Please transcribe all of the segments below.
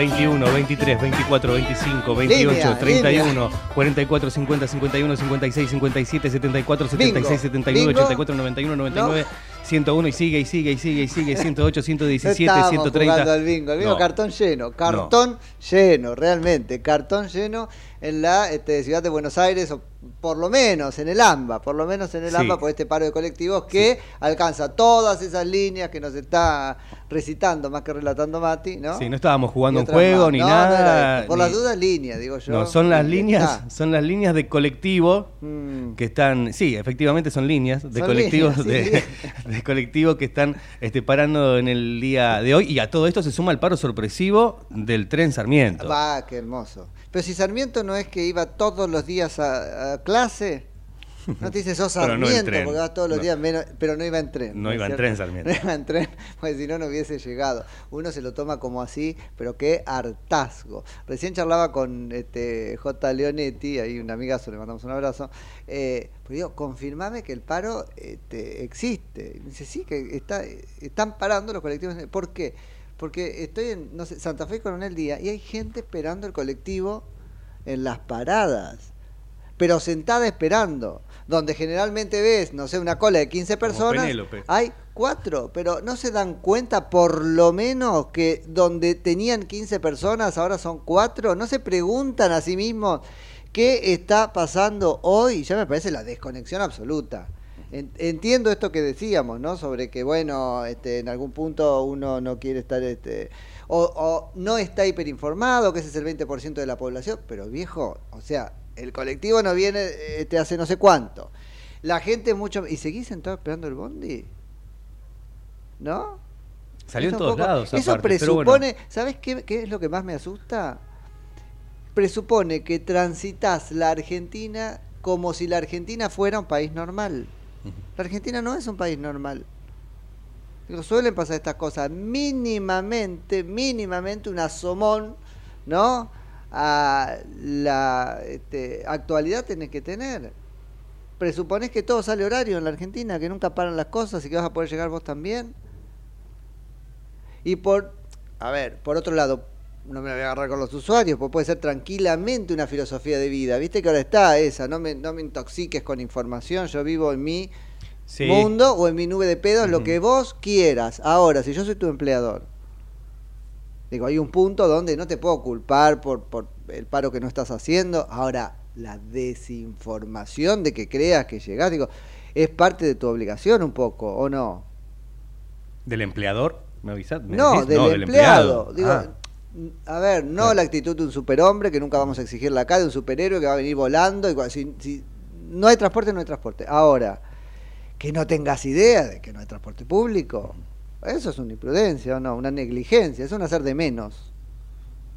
21, 23, 24, 25, 28, Línea, 31, 44, 50, 51, 56, 57, 74, 76, 79, Bingo. 84, 91, 99, 101 y sigue y sigue y sigue y sigue, 108, 117, Estábamos 130. jugando al bingo, el bingo No. cartón lleno, cartón lleno, realmente, cartón lleno en la este, ciudad de Buenos Aires, o por lo menos en el AMBA, por lo menos en el Sí. AMBA, por este paro de colectivos que alcanza todas esas líneas que nos está recitando, más que relatando Mati, ¿no? Sí, no estábamos jugando un juego más. ni No, no era nada. por ni- las dudas, líneas, digo yo. No, son las líneas, son las líneas de colectivo Mm. que están, sí, efectivamente son líneas de Son colectivos líneas, de, sí. de colectivos que están este, parando en el día de hoy y a todo esto se suma el paro sorpresivo del tren Sarmiento. Va, qué hermoso. Pero si Sarmiento no es que iba todos los días a, a clase, no te dice sos no Sarmiento porque vas todos los No. días, menos, pero no iba en tren. No iba en tren, Sarmiento. No iba en tren, porque si no, no hubiese llegado. Uno se lo toma como así, pero qué hartazgo. Recién charlaba con este, J. Leonetti, ahí un amigazo, le mandamos un abrazo. Eh, pero digo, confirmame que el paro este, existe. Y me dice, sí, que está, están parando los colectivos. ¿Por qué? Porque estoy en, no sé, Santa Fe Coronel Día y hay gente esperando el colectivo en las paradas, pero sentada esperando, donde generalmente ves, no sé, una cola de 15 personas, hay cuatro, pero no se dan cuenta por lo menos que donde tenían 15 personas ahora son cuatro, no se preguntan a sí mismos qué está pasando hoy, ya me parece la desconexión absoluta. En- Entiendo esto que decíamos, ¿no? Sobre que, bueno, este, en algún punto uno no quiere estar, este, o, o no está hiperinformado, que ese es el 20% de la población, pero viejo, o sea, el colectivo no viene este, hace no sé cuánto. La gente mucho... ¿Y seguís sentado esperando el bondi? ¿No? Salió en todos poco- lados. Eso pero bueno. presupone, ¿sabes qué, qué es lo que más me asusta? Presupone que transitas la Argentina como si la Argentina fuera un país normal. La Argentina no es un país normal. Digo, suelen pasar estas cosas. Mínimamente, mínimamente un asomón, ¿no? A la este, actualidad tenés que tener. Presuponés que todo sale horario en la Argentina, que nunca paran las cosas y que vas a poder llegar vos también. Y por, a ver, por otro lado, no me voy a agarrar con los usuarios, pues puede ser tranquilamente una filosofía de vida. Viste que ahora está esa, no me, no me intoxiques con información, yo vivo en mi Sí. mundo o en mi nube de pedos, lo que vos quieras. Ahora, si yo soy tu empleador, digo, hay un punto donde no te puedo culpar por, por el paro que no estás haciendo. Ahora, la desinformación de que creas que llegás, digo, es parte de tu obligación un poco, ¿o no? ¿Del empleador? ¿Me avisás? ¿Me No, del, empleado. Digo, Ah. A ver, no la actitud de un superhombre que nunca vamos a exigirla acá, de un superhéroe que va a venir volando. Y, si, si no hay transporte, no hay transporte. Ahora, que no tengas idea de que no hay transporte público, eso es una imprudencia, ¿o no? Una negligencia, es un hacer de menos.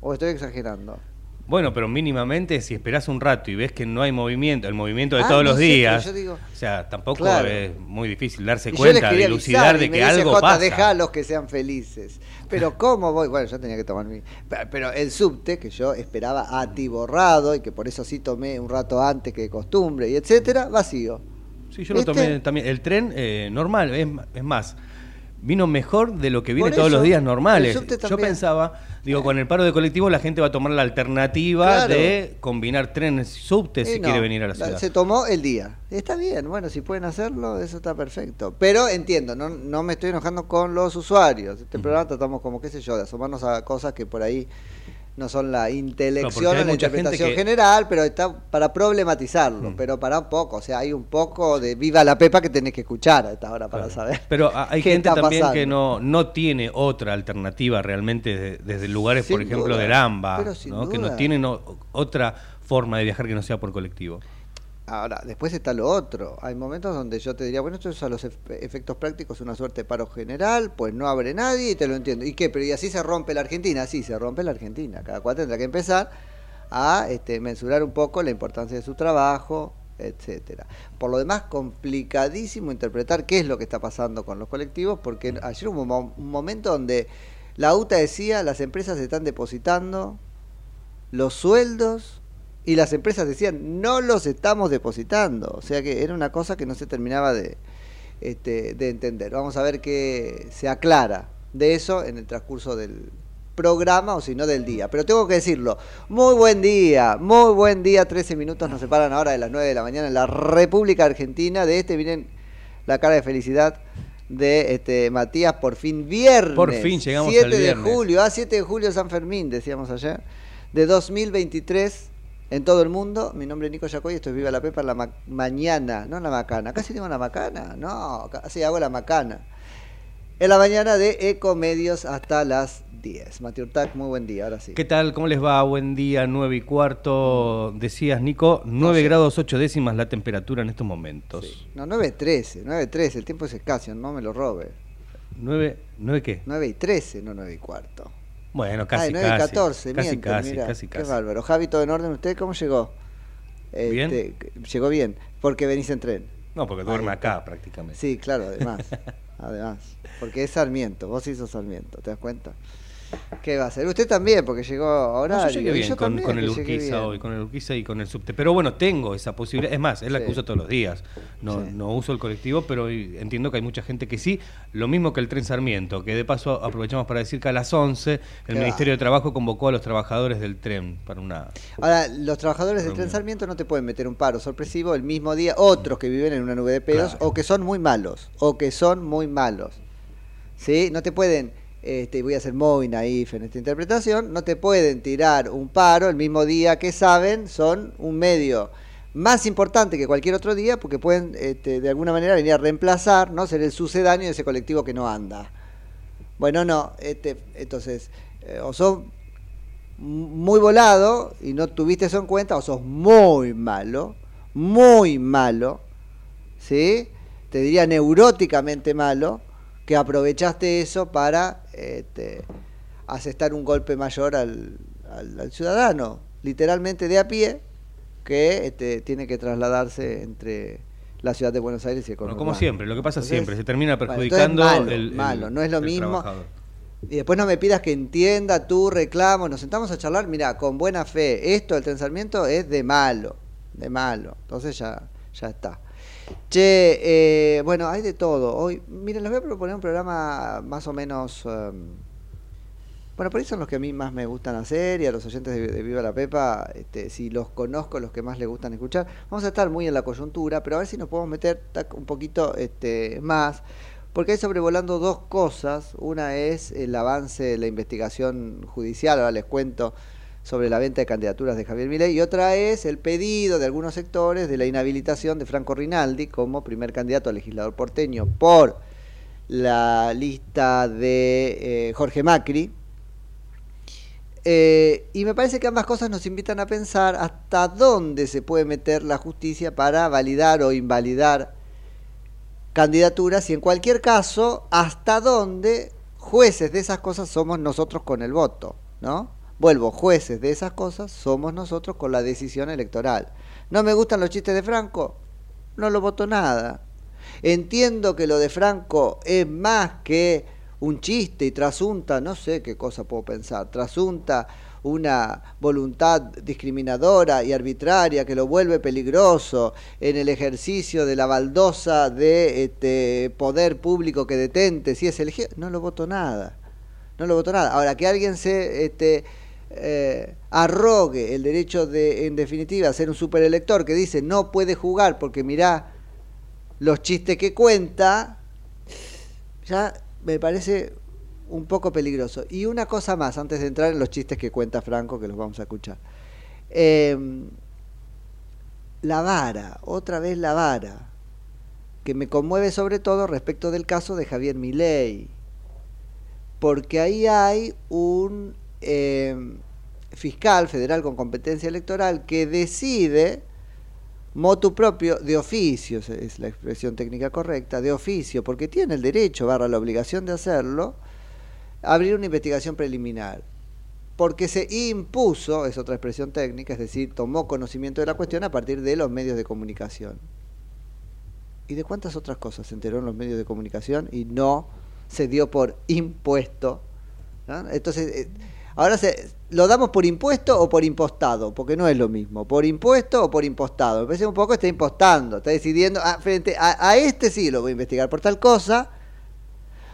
¿O estoy exagerando? Bueno, pero mínimamente si esperás un rato y ves que no hay movimiento, el movimiento de Ah, todos no los sé, días, yo digo- o sea, tampoco Claro. es muy difícil darse Y cuenta, dilucidar de que dice, algo "Jota, pasa. Dejalos que sean felices. Pero ¿cómo voy? Bueno, yo tenía que tomar mi... Pe- Pero el subte, que yo esperaba atiborrado y que por eso sí tomé un rato antes que de costumbre y etcétera, vacío. Sí, yo lo tomé también. El tren, eh, normal, es, es más, vino mejor de lo que viene Por todos eso, los días normales. Yo pensaba, digo, con el paro de colectivo la gente va a tomar la alternativa Claro. de combinar trenes y subtes si no, quiere venir a la ciudad. Se tomó el día. Está bien, bueno, si pueden hacerlo, eso está perfecto. Pero entiendo, no, no me estoy enojando con los usuarios. Este programa tratamos como, qué sé yo, de asomarnos a cosas que por ahí no son la intelección o la interpretación que- general, pero está para problematizarlo, Mm. pero para un poco. O sea, hay un poco de viva la pepa que tenés que escuchar a esta hora para Claro. saber. Pero hay gente también pasando. que no, no tiene otra alternativa realmente de- desde lugares, por ejemplo, duda, del AMBA, ¿no? que no tienen o- otra forma de viajar que no sea por colectivo. Ahora, después está lo otro. Hay momentos donde yo te diría, bueno, esto es a los ef- efectos prácticos una suerte de paro general, pues no abre nadie y te lo entiendo. ¿Y qué? Pero ¿y así se rompe la Argentina? Sí, se rompe la Argentina. Cada cual tendrá que empezar a este, mensurar un poco la importancia de su trabajo, etcétera. Por lo demás, complicadísimo interpretar qué es lo que está pasando con los colectivos, porque ayer hubo un momento donde la UTA decía, las empresas están depositando los sueldos y las empresas decían no los estamos depositando o sea que era una cosa que no se terminaba de este, de entender. Vamos a ver que se aclara de eso en el transcurso del programa o si no del día. Pero tengo que decirlo muy buen día muy buen día. 13 minutos nos separan ahora de las 9 de la mañana en la República Argentina. De este miren la cara de felicidad de este Matías por fin viernes. Por fin llegamos 7 al de viernes. julio ah 7 de julio San Fermín decíamos ayer de 2023 en todo el mundo. Mi nombre es Nico Yacoy, esto es Viva la Pepa la ma- mañana, no en la macana. Casi tengo la macana, no, casi hago la macana. En la mañana de Ecomedios hasta las 10. Mati Urtac, muy buen día, ahora sí. ¿Qué tal? ¿Cómo les va? Buen día, 9 y cuarto. Decías, Nico, 9 sé. grados 8 décimas la temperatura en estos momentos. No, 9.13, 9.13, el tiempo es escaso, no me lo robe. 9, ¿9 qué? 9 y 13, no 9 y cuarto. Bueno, casi, Ay, 9 y casi. 14, casi, casi, mirá, casi, Qué casi. bárbaro. Javi, ¿todo en orden? ¿Usted cómo llegó? Bien. Este, llegó bien, porque venís en tren. No, porque duerme Ahí acá prácticamente. Sí, claro, además. además. Porque es Sarmiento, vos sí sos Sarmiento, ¿te das cuenta? ¿Qué va a hacer? Usted también, porque llegó ahora. No, yo llegué bien con, con el Urquiza hoy, con el Urquiza y con el subte. Pero bueno, tengo esa posibilidad. Es más, es la Sí. que uso todos los días. No, Sí. no uso el colectivo, pero entiendo que hay mucha gente que sí. Lo mismo que el tren Sarmiento, que de paso aprovechamos para decir que a las 11 el Ministerio de Trabajo convocó a los trabajadores del tren para una... Ahora, los trabajadores del tren. Sarmiento no te pueden meter un paro sorpresivo el mismo día, otros que viven en una nube de pedos, Claro. o que son muy malos, o que son muy malos. ¿Sí? No te pueden, este, voy a ser muy naif en esta interpretación, no te pueden tirar un paro el mismo día que saben son un medio más importante que cualquier otro día porque pueden este, de alguna manera venir a reemplazar, ¿no? ser el sucedáneo de ese colectivo que no anda. Bueno, no, este, entonces, eh, o sos muy volado y no tuviste eso en cuenta, o sos muy malo, muy malo, ¿sí? Te diría neuróticamente malo, que aprovechaste eso para este, asestar un golpe mayor al, al- al ciudadano, literalmente de a pie, que este, tiene que trasladarse entre la ciudad de Buenos Aires y el Bueno, como siempre, lo que pasa Entonces, siempre, se termina perjudicando malo, el, malo, no es lo mismo. trabajador. Y después no me pidas que entienda tu reclamo, nos sentamos a charlar, mira, con buena fe, esto del transamiento es de malo, de malo. Entonces ya, ya está. Che, eh, bueno, hay de todo. Hoy, miren, les voy a proponer un programa más o menos em, Bueno, por ahí son los que a mí más me gustan hacer y a los oyentes de, Viva la Pepa, este, si los conozco, los que más les gustan escuchar. Vamos a estar muy en la coyuntura, pero a ver si nos podemos meter un poquito este, más, porque hay sobrevolando dos cosas. Una es el avance de la investigación judicial, ahora les cuento sobre la venta de candidaturas de Javier Milei, y otra es el pedido de algunos sectores de la inhabilitación de Franco Rinaldi como primer candidato a legislador porteño por la lista de eh, Jorge Macri. Eh, y me parece que ambas cosas nos invitan a pensar hasta dónde se puede meter la justicia para validar o invalidar candidaturas y en cualquier caso hasta dónde jueces de esas cosas somos nosotros con el voto, ¿no? Vuelvo, jueces de esas cosas somos nosotros con la decisión electoral. ¿No me gustan los chistes de Franco? No lo voto nada. Entiendo que lo de Franco es más que un chiste y trasunta, no sé qué cosa puedo pensar, trasunta una voluntad discriminadora y arbitraria que lo vuelve peligroso en el ejercicio de la baldosa de este poder público que detente, si es elegido, no lo voto nada. No lo voto nada. Ahora, que alguien se este, eh, arrogue el derecho de, en definitiva, ser un superelector que dice no puede jugar porque mirá los chistes que cuenta, ya me parece un poco peligroso. Y una cosa más, antes de entrar en los chistes que cuenta Franco, que los vamos a escuchar. Eh, la vara, otra vez la vara, que me conmueve sobre todo respecto del caso de Javier Milei, porque ahí hay un eh, fiscal federal con competencia electoral que decide motu propio de oficio, es la expresión técnica correcta, de oficio, porque tiene el derecho, barra la obligación de hacerlo, abrir una investigación preliminar. Porque se impuso, es otra expresión técnica, es decir, tomó conocimiento de la cuestión a partir de los medios de comunicación. ¿Y de cuántas otras cosas se enteró en los medios de comunicación y no se dio por impuesto? Entonces, eh, ahora se, lo damos por impuesto o por impostado, porque no es lo mismo, por impuesto o por impostado. Me parece un poco está impostando, está decidiendo, ah, frente a, este sí lo voy a investigar por tal cosa.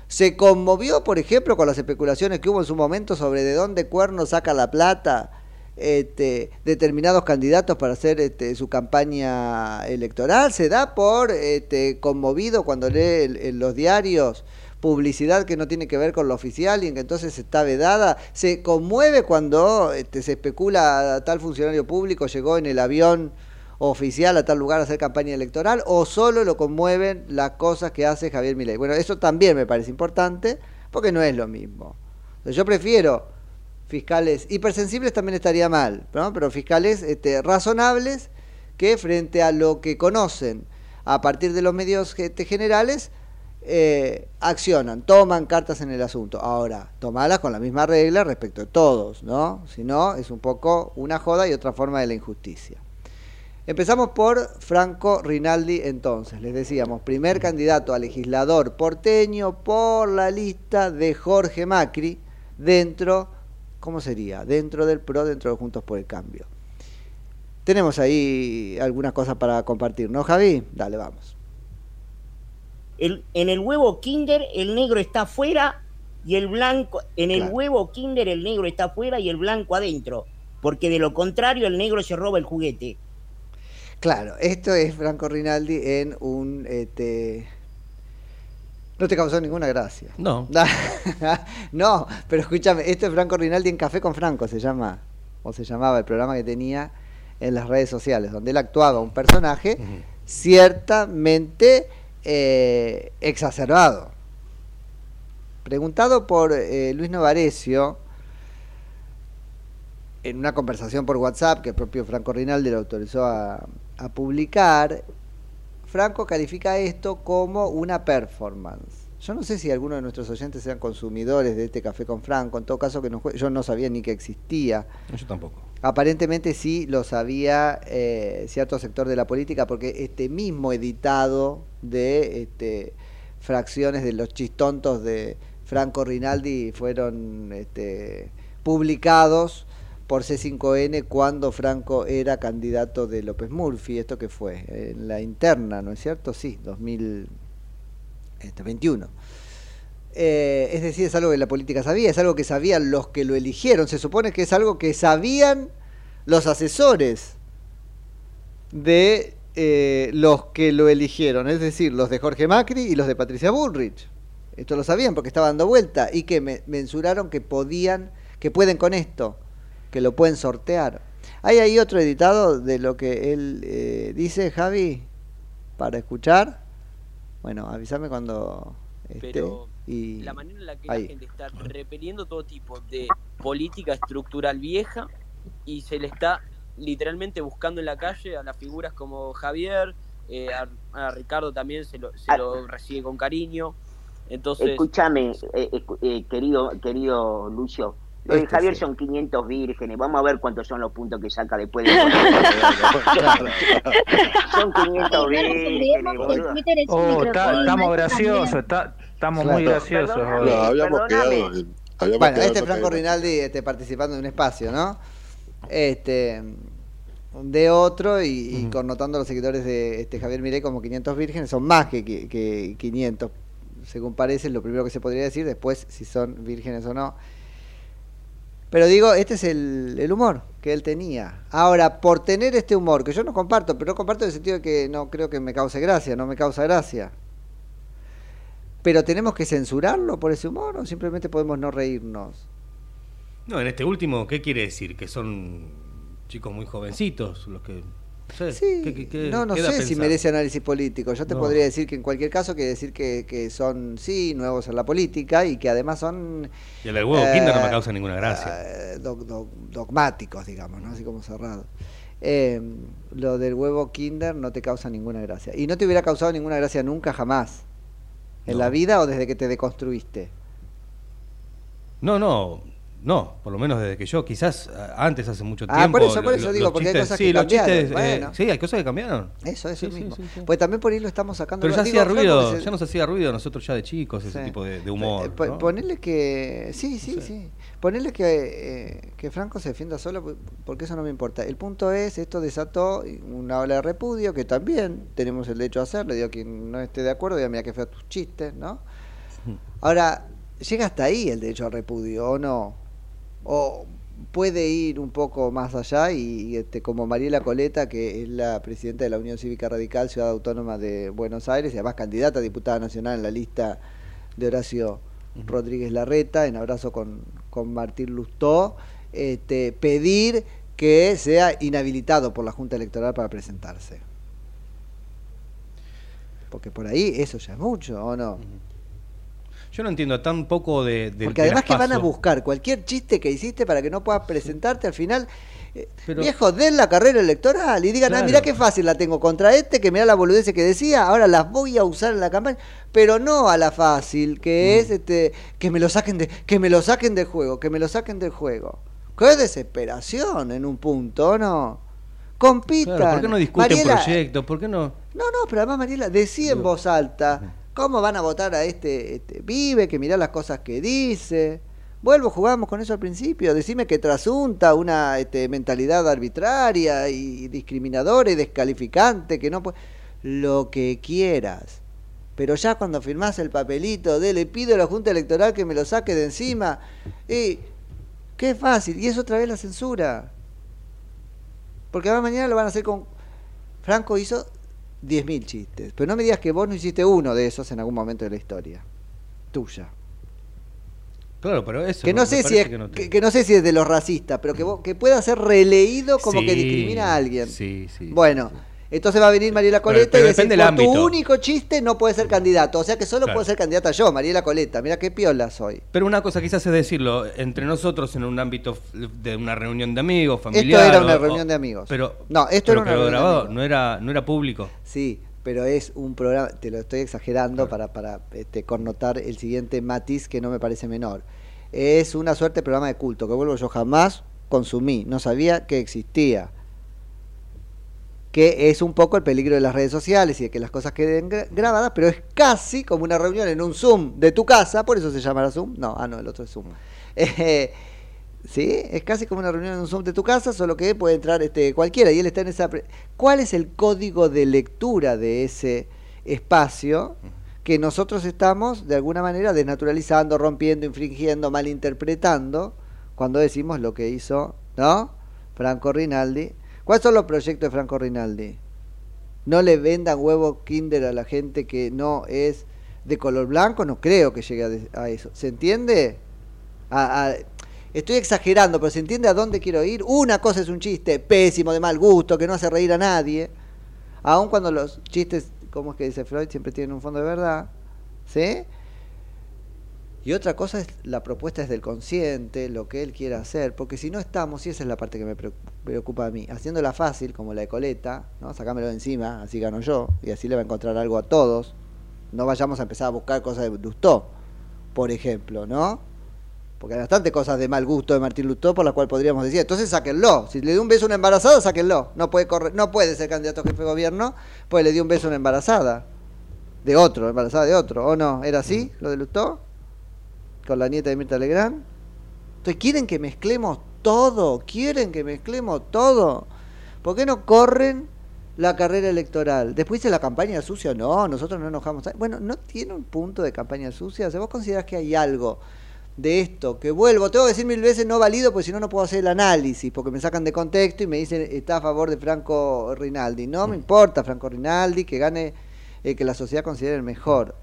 Se conmovió, por ejemplo, con las especulaciones que hubo en su momento sobre de dónde Cuerno saca la plata este, determinados candidatos para hacer este, su campaña electoral. Se da por este, conmovido cuando lee el- en los diarios publicidad que no tiene que ver con lo oficial y en que entonces está vedada. Se conmueve cuando este, se especula tal funcionario público llegó en el avión oficial a tal lugar a hacer campaña electoral o solo lo conmueven las cosas que hace Javier Milei. Bueno, eso también me parece importante porque no es lo mismo. Yo prefiero fiscales hipersensibles también estaría mal, ¿no? pero fiscales este, razonables que frente a lo que conocen a partir de los medios este, generales eh, accionan, toman cartas en el asunto. Ahora, tomarlas con la misma regla respecto de todos, ¿no? Si no, es un poco una joda y otra forma de la injusticia. Empezamos por Franco Rinaldi entonces, les decíamos, primer candidato a legislador porteño por la lista de Jorge Macri dentro, ¿cómo sería? Dentro del PRO, dentro de Juntos por el Cambio. Tenemos ahí algunas cosas para compartir, ¿no, Javi? Dale, vamos. El- en el huevo Kinder el negro está afuera y el blanco, en el Claro. huevo Kinder el negro está afuera y el blanco adentro, porque de lo contrario el negro se roba el juguete. Claro, esto es Franco Rinaldi en un... Este... No te causó ninguna gracia. No. no, pero escúchame, esto es Franco Rinaldi en Café con Franco, se llama, o se llamaba el programa que tenía en las redes sociales, donde él actuaba un personaje ciertamente eh, exacerbado. Preguntado por eh, Luis Novarecio, en una conversación por WhatsApp que el propio Franco Rinaldi lo autorizó a, a publicar, Franco califica esto como una performance. Yo no sé si alguno de nuestros oyentes sean consumidores de este café con Franco, en todo caso que yo no sabía ni que existía. Yo tampoco. Aparentemente sí lo sabía eh, cierto sector de la política, porque este mismo editado de este, fracciones de los chistontos de Franco Rinaldi fueron este, publicados por C5N cuando Franco era candidato de López Murphy. ¿Esto qué fue? En la interna, ¿no es cierto? Sí, 2021. Eh, es decir, es algo que la política sabía, es algo que sabían los que lo eligieron. Se supone que es algo que sabían los asesores de eh, los que lo eligieron, es decir, los de Jorge Macri y los de Patricia Bullrich. Esto lo sabían porque estaba dando vuelta y que me mensuraron que podían, que pueden con esto, que lo pueden sortear. ¿Hay ahí otro editado de lo que él eh, dice, Javi, para escuchar? Bueno, avísame cuando esté. Pero y la manera en la que ahí. la gente está repeliendo todo tipo de política estructural vieja y se le está literalmente buscando en la calle a las figuras como Javier, eh, a, a Ricardo también se lo, se lo recibe con cariño. Entonces, Escúchame, eh, escu- eh, querido, querido Lucio. Lo de Este Javier sí. son 500 vírgenes. Vamos a ver cuántos son los puntos que saca después de. son 500 vírgenes, boludo. Oh, está- estamos graciosos, está- estamos muy graciosos. No, habíamos quedado habíamos Bueno, quedado este Franco. Rinaldi este, participando en un espacio, ¿no? Este de otro y, y connotando a los seguidores de este Javier Mirey como 500 vírgenes, son más que, que, que 500, según parece, es lo primero que se podría decir, después si son vírgenes o no. Pero digo, este es el, humor que él tenía. Ahora, por tener este humor, que yo no comparto, pero no comparto en el sentido de que no creo que me cause gracia, no me causa gracia. Pero tenemos que censurarlo por ese humor o simplemente podemos no reírnos. No, en este último, ¿qué quiere decir? Que son chicos muy jovencitos los que... no sé, Sí, ¿qué- qué- qué no, sé si merece análisis político. Yo te No. podría decir que en cualquier caso quiere decir que, que son, sí, nuevos en la política y que además son... Y el del huevo eh, Kinder no me causa ninguna gracia. eh, dog- dog- dogmáticos, digamos, ¿no? Así como cerrados. Eh, lo del huevo Kinder no te causa ninguna gracia. Y no te hubiera causado ninguna gracia nunca, jamás. ¿En No. la vida o desde que te deconstruiste? No, no, no, por lo menos desde que yo, quizás a- antes, hace mucho Ah, tiempo. por eso, por eso lo- digo, los porque hay cosas sí, que los cambiaron, chistes, eh, bueno. sí, hay cosas que cambiaron. Eso, eso Sí, sí, mismo. sí, sí. Pues también por ahí lo estamos sacando. Pero ya hacía ruido, se- ya nos hacía ruido a nosotros ya de chicos ese Sí. tipo de, de humor. Eh, po- ¿no? Ponerle que. Sí, sí, sí. Ponerle que, eh, que Franco se defienda solo, porque eso no me importa. El punto es: esto desató una ola de repudio que también tenemos el derecho a hacer. Le digo quien no esté de acuerdo, diga, mira que feo tus chistes, ¿no? Ahora, llega hasta ahí el derecho al repudio, ¿o no? O puede ir un poco más allá y, y, este, como Mariela Coleta, que es la presidenta de la Unión Cívica Radical Ciudad Autónoma de Buenos Aires y además candidata a diputada nacional en la lista de Horacio Rodríguez Larreta, en abrazo con, con Martín Lustó, este, pedir que sea inhabilitado por la Junta Electoral para presentarse. Porque por ahí eso ya es mucho, ¿o no? Yo no entiendo tan poco de. de Porque de además que van a buscar cualquier chiste que hiciste para que no puedas presentarte al final. eh, Pero- viejo, den la carrera electoral y digan, ah, Claro. mirá qué fácil la tengo contra este, que mirá la boludez que decía, ahora las voy a usar en la campaña, pero no a la fácil, que Mm. es este, que me lo saquen de, que me lo saquen del juego, que me lo saquen del juego. Qué desesperación en un punto, ¿no? Compitan. Claro, ¿Por qué no discuten Mariela, proyectos? ¿Por qué no.? no, no, pero además Mariela, decía en voz alta, ¿cómo van a votar a este, este Vive, que mirá las cosas que dice? Vuelvo, jugamos con eso al principio, decime que trasunta una este, mentalidad arbitraria y discriminadora y descalificante, que no puede... Lo que quieras. Pero ya cuando firmás el papelito de le pido a la Junta Electoral que me lo saque de encima, y qué fácil, y es otra vez la censura. Porque además mañana lo van a hacer con... Franco hizo 10.000 chistes. Pero no me digas que vos no hiciste uno de esos en algún momento de la historia. Tuya. Claro, pero eso. Que no sé si es, que no te- que, que no sé si es de los racistas, pero que, vos- que pueda ser releído como que discrimina a alguien. Sí, sí. Bueno, entonces va a venir Mariela Pero- Coleta pero y decir, del tu único chiste no puede ser candidato. O sea que solo Claro. puedo ser candidata yo, Mariela Coleta. Mira qué piola soy. Pero una cosa quizás es decirlo entre nosotros en un ámbito de una reunión de amigos, familiar. Esto era una o- reunión de amigos. Pero, No, esto pero era una grabado, no era, no era público. Sí, pero es un programa, te lo estoy exagerando para, para este, connotar el siguiente matiz que no me parece menor. Es una suerte de programa de culto que vuelvo yo jamás consumí, no sabía que existía. Que es un poco el peligro de las redes sociales y de que las cosas queden gra- grabadas, pero es casi como una reunión en un Zoom de tu casa, por eso se llamará Zoom. No, ah, no, el otro es Zoom. Eh, Sí, es casi como una reunión en un Zoom de tu casa, solo que puede entrar este cualquiera y él está en esa... pre- ¿Cuál es el código de lectura de ese espacio? que nosotros estamos de alguna manera desnaturalizando, rompiendo, infringiendo, malinterpretando cuando decimos lo que hizo, ¿no? Franco Rinaldi. ¿Cuáles son los proyectos de Franco Rinaldi? No le vendan huevo Kinder a la gente que no es de color blanco, no creo que llegue a, eso. ¿Se entiende? Estoy exagerando, pero ¿se entiende a dónde quiero ir? Una cosa es un chiste pésimo, de mal gusto, que no hace reír a nadie. Aun cuando los chistes, como es que dice Freud, siempre tienen un fondo de verdad. ¿Sí? Y otra cosa es la propuesta es del consciente, lo que él quiera hacer, porque si no estamos, y esa es la parte que me preocu- preocupa a mí, haciéndola fácil, como la de Coleta, ¿no? Sacámelo de encima, así gano yo, y así le va a encontrar algo a todos. No vayamos a empezar a buscar cosas de Lustó, por ejemplo, ¿no? Porque hay bastante cosas de mal gusto de Martín Lustó por las cuales podríamos decir, entonces sáquenlo. Si le dio un beso a una embarazada, sáquenlo. No puede correr, no puede ser candidato a jefe de gobierno, pues le dio un beso a una embarazada. De otro, embarazada de otro. ¿O no? ¿Era así lo de Lustó? Con la nieta de Mirta Legrand. Entonces, ¿quieren que mezclemos todo? ¿Quieren que mezclemos todo? ¿Por qué no corren la carrera electoral? Después dice la campaña sucia. No, nosotros no enojamos. a- Bueno, ¿no tiene un punto de campaña sucia? Si vos considerás que hay algo de esto, que vuelvo, tengo que decir mil veces no valido, porque si no, no puedo hacer el análisis, porque me sacan de contexto y me dicen está a favor de Franco Rinaldi. No me importa Franco Rinaldi, que gane el que la sociedad considere el mejor.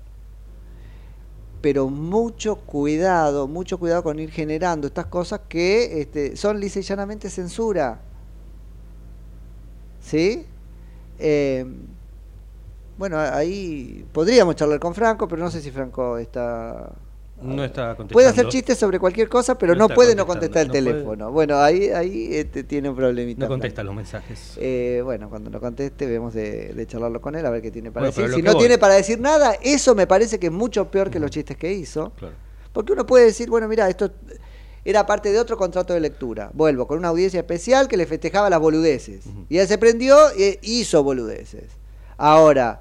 Pero mucho cuidado, mucho cuidado con ir generando estas cosas que este, son lisa y llanamente censura. ¿Sí? Eh, bueno, ahí podríamos charlar con Franco, pero no sé si Franco está No está contestando. Puede hacer chistes sobre cualquier cosa, pero No no, puede no contestar el no puede. teléfono. Bueno, ahí, ahí este, tiene un problemita. No contesta los mensajes. Eh, bueno, cuando lo conteste, vemos de, de charlarlo con él, a ver qué tiene para Bueno, decir. Si no voy- tiene para decir nada, eso me parece que es mucho peor que los chistes que hizo. Porque uno puede decir, bueno, mira, esto era parte de otro contrato de lectura. Vuelvo, con una audiencia especial que le festejaba las boludeces. Y él se prendió e hizo boludeces. Ahora,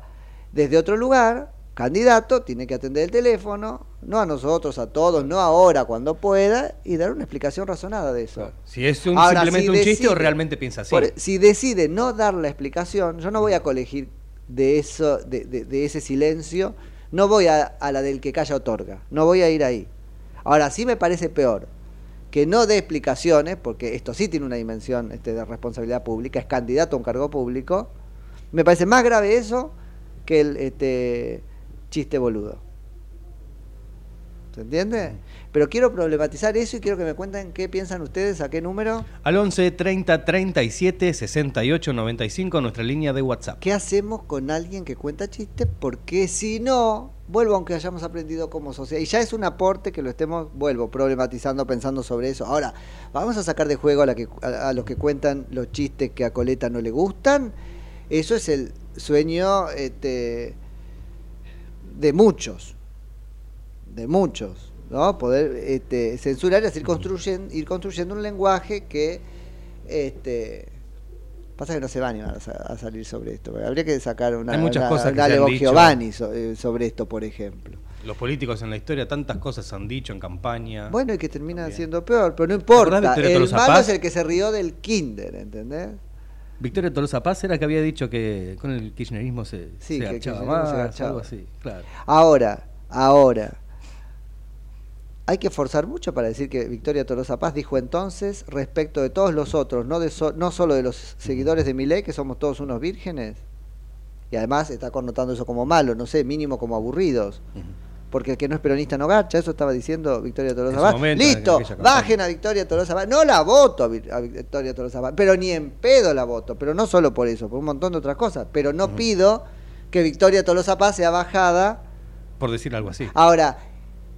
desde otro lugar, candidato tiene que atender el teléfono, no a nosotros, a todos, no ahora, cuando pueda, y dar una explicación razonada de eso. Si es un, Ahora, simplemente si un chiste o decide- realmente piensa así. por- si decide no dar la explicación, yo no voy a colegir de eso, de, de- de ese silencio, no voy a, a la del que calla otorga, no voy a ir ahí. Ahora sí me parece peor que no dé explicaciones, porque esto sí tiene una dimensión este, de responsabilidad pública, es candidato a un cargo público. Me parece más grave eso que el este, chiste boludo. ¿Se entiende? Pero quiero problematizar eso y quiero que me cuenten qué piensan ustedes, a qué número. Al 11 30 37 68 95, nuestra línea de WhatsApp. ¿Qué hacemos con alguien que cuenta chistes? Porque si no, vuelvo aunque hayamos aprendido como sociedad. Y ya es un aporte que lo estemos, vuelvo, problematizando, pensando sobre eso. Ahora, vamos a sacar de juego a, la que, a, a los que cuentan los chistes que a Coleta no le gustan. Eso es el sueño este, de muchos. De muchos. ¿no? Poder este, censurar y así ir construyendo, ir construyendo un lenguaje que este, Pasa que no se van a, a sa- a salir sobre esto. Habría que sacar una, Hay muchas una- cosas que una. Giovanni so- eh, sobre esto, por ejemplo. Los políticos en la historia tantas cosas han dicho en campaña. Bueno, y que termina siendo peor, pero no importa. El malo es el que se rió del kinder, ¿entendés? Victoria Tolosa Paz era que había dicho que con el kirchnerismo se, Sí, se agachaba kirchnerismo más, se agachaba. algo así, claro. Ahora, ahora. Hay que forzar mucho para decir que Victoria Tolosa Paz dijo entonces respecto de todos los otros, no, de so- no solo de los seguidores de Milei, que somos todos unos vírgenes, y además está connotando eso como malo, no sé, mínimo como aburridos. Porque el que no es peronista no gacha, eso estaba diciendo Victoria Tolosa en Listo, bajen a Victoria Tolosa Paz. No la voto a Vi- a Victoria Tolosa Paz, pero ni en pedo la voto, pero no solo por eso, por un montón de otras cosas. Pero no pido que Victoria Tolosa Paz sea bajada Por decir algo así. Ahora,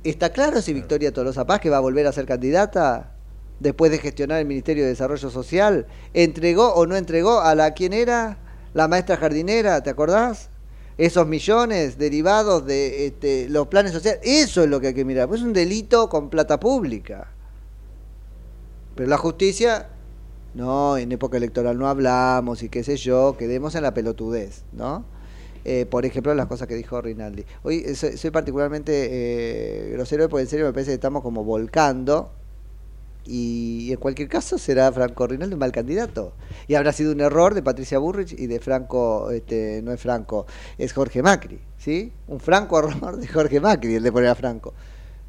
¿está claro si Victoria Tolosa Paz, que va a volver a ser candidata después de gestionar el Ministerio de Desarrollo Social, entregó o no entregó a la quién era? La maestra jardinera, ¿te acordás? Esos millones derivados de este, los planes sociales, eso es lo que hay que mirar, pues es un delito con plata pública. Pero la justicia, no, en época electoral no hablamos y qué sé yo, quedemos en la pelotudez, ¿no? Eh, por ejemplo, las cosas que dijo Rinaldi. Hoy eh, soy, soy particularmente eh, grosero porque en serio me parece que estamos como volcando y en cualquier caso será Franco Rinaldi un mal candidato. Y habrá sido un error de Patricia Burrich y de Franco, este, no es Franco, es Jorge Macri, ¿sí? Un franco error de Jorge Macri el de poner a Franco.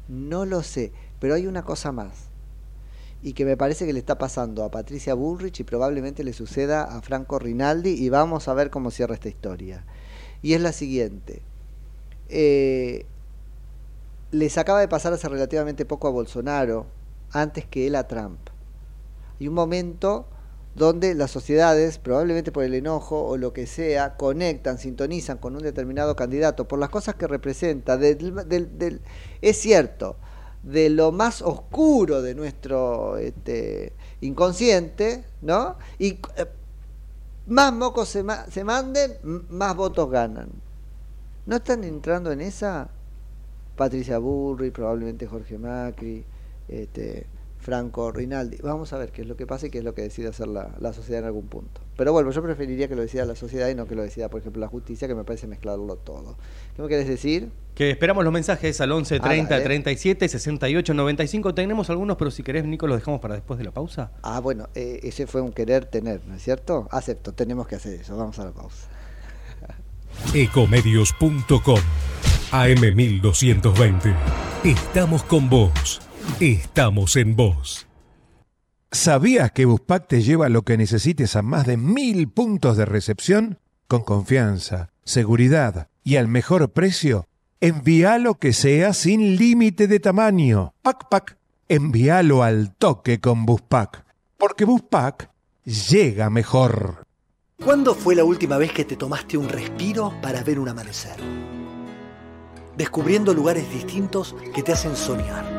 No lo sé, pero hay una cosa más y que me parece que le está pasando a Patricia Bullrich y probablemente le suceda a Franco Rinaldi y vamos a ver cómo cierra esta historia. Y es la siguiente. Eh, les acaba de pasar hace relativamente poco a Bolsonaro, antes que él a Trump. Y un momento donde las sociedades, probablemente por el enojo o lo que sea, conectan, sintonizan con un determinado candidato por las cosas que representa. Del, del, del, es cierto, de lo más oscuro de nuestro este, inconsciente, ¿no? Y eh, más mocos se, ma se manden, más votos ganan. ¿No están entrando en esa? Patricia Burri, probablemente Jorge Macri, este, Franco Rinaldi. Vamos a ver qué es lo que pasa y qué es lo que decide hacer la, la, sociedad en algún punto. Pero bueno, yo preferiría que lo decida la sociedad y no que lo decida, por ejemplo, la justicia, que me parece mezclarlo todo. ¿Qué me querés decir? Que esperamos los mensajes al 11 30 ah, 37 68 95. Tenemos algunos, pero si querés, Nico, los dejamos para después de la pausa. Ah, bueno, eh, ese fue un querer tener, ¿no es cierto? Acepto, tenemos que hacer eso. Vamos a la pausa. Ecomedios.com AM1220. Estamos con vos. Estamos en vos. ¿Sabías que Buspack te lleva lo que necesites a más de mil puntos de recepción? Con confianza, seguridad y al mejor precio. Envía lo que sea sin límite de tamaño. Pac Pac. Envíalo al toque con Buspack. Porque Buspack llega mejor. ¿Cuándo fue la última vez que te tomaste un respiro para ver un amanecer? Descubriendo lugares distintos que te hacen soñar,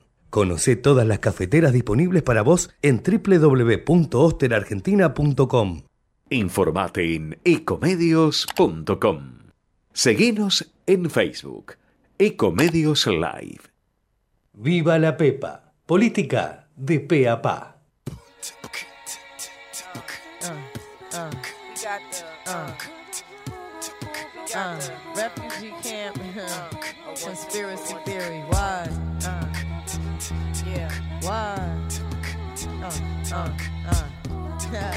Conoce todas las cafeteras disponibles para vos en www.osterargentina.com. Informate en ecomedios.com. Seguinos en Facebook. Ecomedios Live. Viva la Pepa. Política de pe a pa. Uh, refugee camp, conspiracy theory, Uh, uh, uh.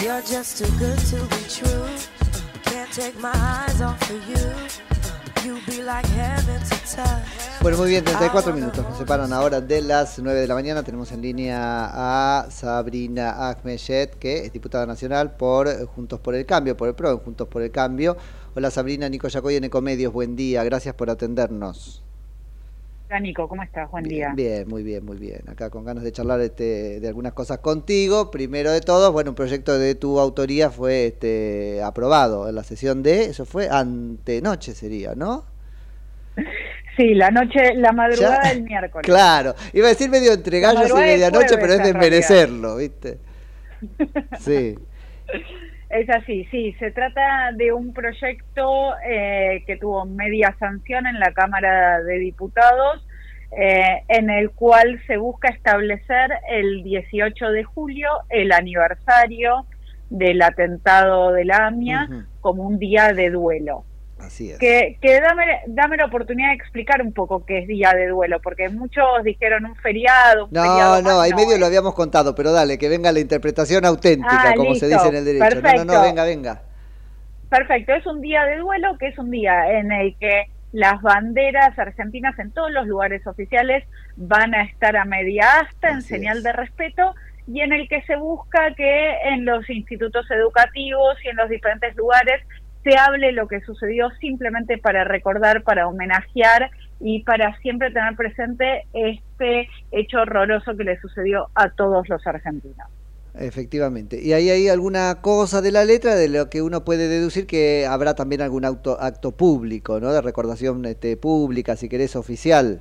You're just too good to be true. Can't take my eyes off of you. You be like heaven to touch. Bueno, muy bien, 34 minutos. Nos separan ahora de las 9 de la mañana. Tenemos en línea a Sabrina Ahmeyet, que es diputada nacional por Juntos por el Cambio, por el PRO, Juntos por el Cambio. Hola Sabrina, Nico Yacoy en Ecomedios, buen día, gracias por atendernos. Nico, ¿cómo estás? Buen bien, día. Bien, muy bien, muy bien. Acá con ganas de charlar este, de algunas cosas contigo. Primero de todo, bueno, un proyecto de tu autoría fue este, aprobado en la sesión de, eso fue antenoche sería, ¿no? Sí, la noche, la madrugada ¿Ya? del miércoles. Claro, iba a decir medio entre gallos y medianoche, pero es de merecerlo, ¿viste? Sí. Es así, sí, se trata de un proyecto eh, que tuvo media sanción en la Cámara de Diputados eh, en el cual se busca establecer el 18 de julio, el aniversario del atentado de la AMIA, como un día de duelo. Así es. Que, que dame, dame la oportunidad de explicar un poco qué es día de duelo, porque muchos dijeron un feriado. Un No, feriado no, ahí medio lo habíamos contado, pero dale, que venga la interpretación auténtica, Ah, como se dice en el derecho. No, no, no, perfecto. venga, venga. Perfecto, es un día de duelo que es un día en el que las banderas argentinas en todos los lugares oficiales van a estar a media asta en señal de respeto y en el que se busca que en los institutos educativos y en los diferentes lugares se hable lo que sucedió simplemente para recordar, para homenajear y para siempre tener presente este hecho horroroso que le sucedió a todos los argentinos. Efectivamente. Y ahí hay alguna cosa de la letra de lo que uno puede deducir que habrá también algún auto, acto público, ¿no? De recordación este, pública, si querés, oficial.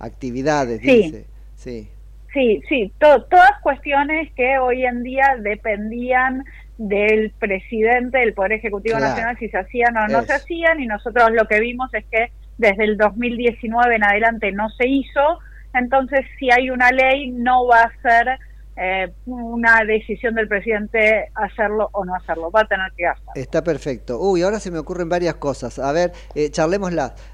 Actividades, Sí. dice. Sí. Sí, sí, to- todas cuestiones que hoy en día dependían del presidente del Poder Ejecutivo Claro. Nacional si se hacían o no se hacían y nosotros lo que vimos es que desde el 2019 en adelante no se hizo, entonces si hay una ley no va a ser eh, una decisión del presidente hacerlo o no hacerlo, va a tener que hacerlo. Está perfecto. Uy, ahora se me ocurren varias cosas. A ver, eh.